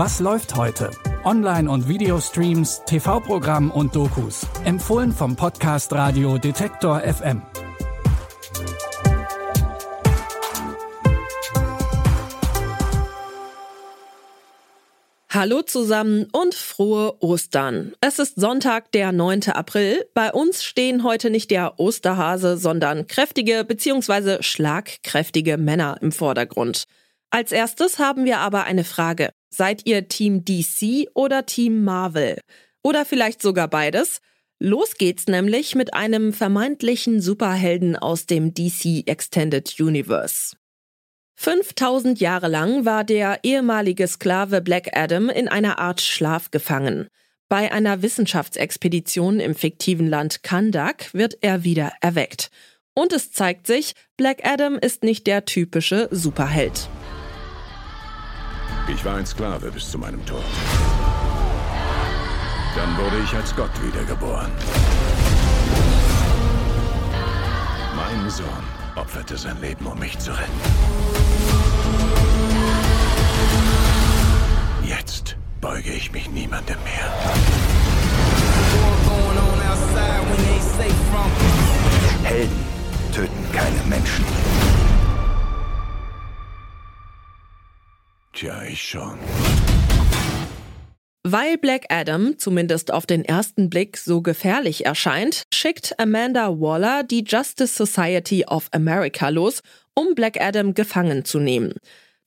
Was läuft heute? Online- und Videostreams, TV-Programm und Dokus. Empfohlen vom Podcast Radio Detektor FM. Hallo zusammen und frohe Ostern. Es ist Sonntag, der 9. April. Bei uns stehen heute nicht der Osterhase, sondern kräftige bzw. schlagkräftige Männer im Vordergrund. Als erstes haben wir aber eine Frage. Seid ihr Team DC oder Team Marvel? Oder vielleicht sogar beides? Los geht's nämlich mit einem vermeintlichen Superhelden aus dem DC Extended Universe. 5000 Jahre lang war der ehemalige Sklave Black Adam in einer Art Schlaf gefangen. Bei einer Wissenschaftsexpedition im fiktiven Land Kandak wird er wieder erweckt. Und es zeigt sich, Black Adam ist nicht der typische Superheld. Ich war ein Sklave bis zu meinem Tod. Dann wurde ich als Gott wiedergeboren. Mein Sohn opferte sein Leben, um mich zu retten. Jetzt beuge ich mich niemandem mehr. Helden töten keine Menschen. Tja, ich schon. Weil Black Adam zumindest auf den ersten Blick so gefährlich erscheint, schickt Amanda Waller die Justice Society of America los, um Black Adam gefangen zu nehmen.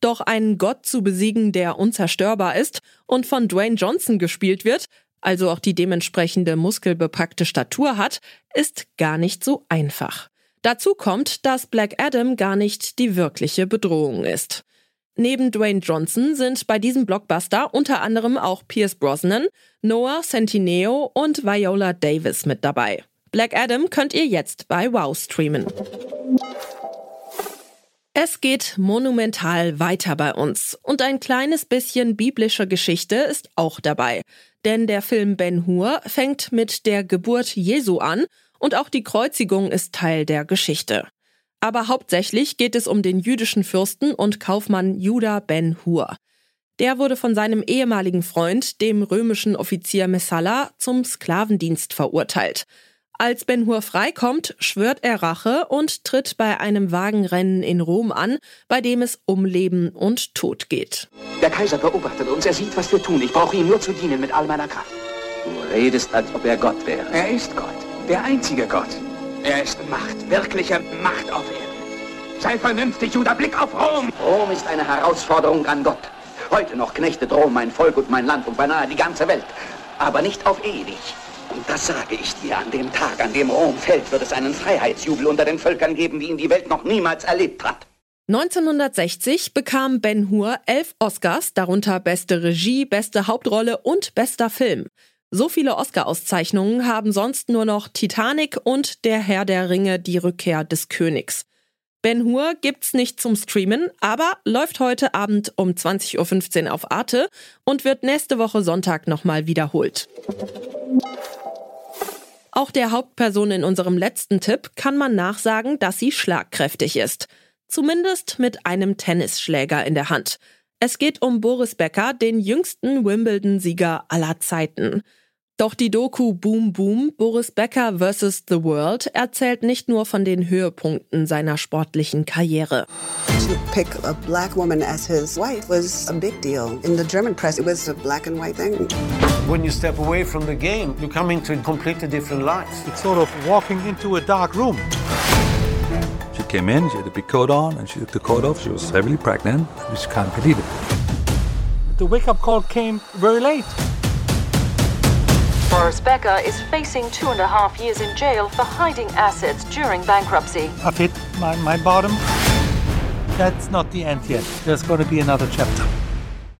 Doch einen Gott zu besiegen, der unzerstörbar ist und von Dwayne Johnson gespielt wird, also auch die dementsprechende muskelbepackte Statur hat, ist gar nicht so einfach. Dazu kommt, dass Black Adam gar nicht die wirkliche Bedrohung ist. Neben Dwayne Johnson sind bei diesem Blockbuster unter anderem auch Pierce Brosnan, Noah Centineo und Viola Davis mit dabei. Black Adam könnt ihr jetzt bei Wow streamen. Es geht monumental weiter bei uns und ein kleines bisschen biblische Geschichte ist auch dabei. Denn der Film Ben Hur fängt mit der Geburt Jesu an und auch die Kreuzigung ist Teil der Geschichte. Aber hauptsächlich geht es um den jüdischen Fürsten und Kaufmann Judah ben Hur. Der wurde von seinem ehemaligen Freund, dem römischen Offizier Messala, zum Sklavendienst verurteilt. Als Ben Hur freikommt, schwört er Rache und tritt bei einem Wagenrennen in Rom an, bei dem es um Leben und Tod geht. Der Kaiser beobachtet uns, er sieht, was wir tun. Ich brauche ihm nur zu dienen mit all meiner Kraft. Du redest, als ob er Gott wäre. Er ist Gott, der einzige Gott. Er ist Macht, wirkliche Macht auf Erden. Sei vernünftig, Judah, Blick auf Rom! Rom ist eine Herausforderung an Gott. Heute noch knechtet Rom mein Volk und mein Land und beinahe die ganze Welt. Aber nicht auf ewig. Und das sage ich dir, an dem Tag, an dem Rom fällt, wird es einen Freiheitsjubel unter den Völkern geben, wie ihn die Welt noch niemals erlebt hat. 1960 bekam Ben Hur elf Oscars, darunter beste Regie, beste Hauptrolle und bester Film. So viele Oscar-Auszeichnungen haben sonst nur noch Titanic und Der Herr der Ringe, die Rückkehr des Königs. Ben Hur gibt's nicht zum Streamen, aber läuft heute Abend um 20.15 Uhr auf Arte und wird nächste Woche Sonntag nochmal wiederholt. Auch der Hauptperson in unserem letzten Tipp kann man nachsagen, dass sie schlagkräftig ist. Zumindest mit einem Tennisschläger in der Hand. Es geht um Boris Becker, den jüngsten Wimbledon-Sieger aller Zeiten. Doch die Doku Boom Boom Boris Becker vs. The World erzählt nicht nur von den Höhepunkten seiner sportlichen Karriere. To pick a black woman as his wife was a big deal. In the German press, it was a black and white thing. When you step away from the game, you come into a completely different life. It's sort of walking into a dark room. She came in, she had a big coat on, and she took the coat off. She was heavily pregnant. Just can't believe it. The wake up call came very late. Boris Becker is facing two and a half years in jail for hiding assets during bankruptcy. I've hit my, my bottom. That's not the end yet. There's going to be another chapter.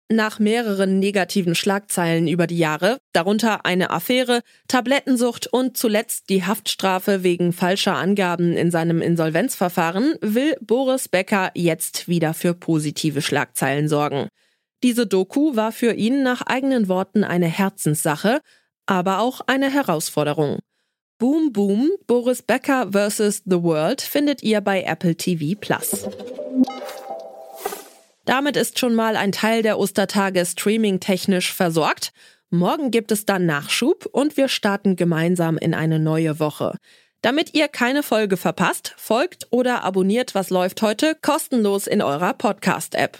Nach mehreren negativen Schlagzeilen über die Jahre, darunter eine Affäre, Tablettensucht und zuletzt die Haftstrafe wegen falscher Angaben in seinem Insolvenzverfahren, will Boris Becker jetzt wieder für positive Schlagzeilen sorgen. Diese Doku war für ihn nach eigenen Worten eine Herzenssache aber auch eine Herausforderung. Boom Boom Boris Becker vs. The World findet ihr bei Apple TV Plus. Damit ist schon mal ein Teil der Ostertage streaming-technisch versorgt. Morgen gibt es dann Nachschub und wir starten gemeinsam in eine neue Woche. Damit ihr keine Folge verpasst, folgt oder abonniert Was läuft heute kostenlos in eurer Podcast-App.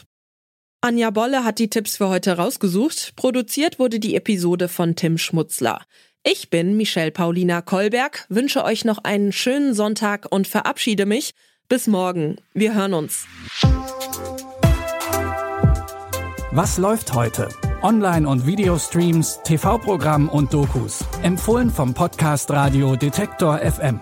Anja Bolle hat die Tipps für heute rausgesucht. Produziert wurde die Episode von Tim Schmutzler. Ich bin Michelle Paulina Kolberg, wünsche euch noch einen schönen Sonntag und verabschiede mich. Bis morgen. Wir hören uns. Was läuft heute? Online- und Videostreams, TV-Programm und Dokus. Empfohlen vom Podcast Radio Detektor FM.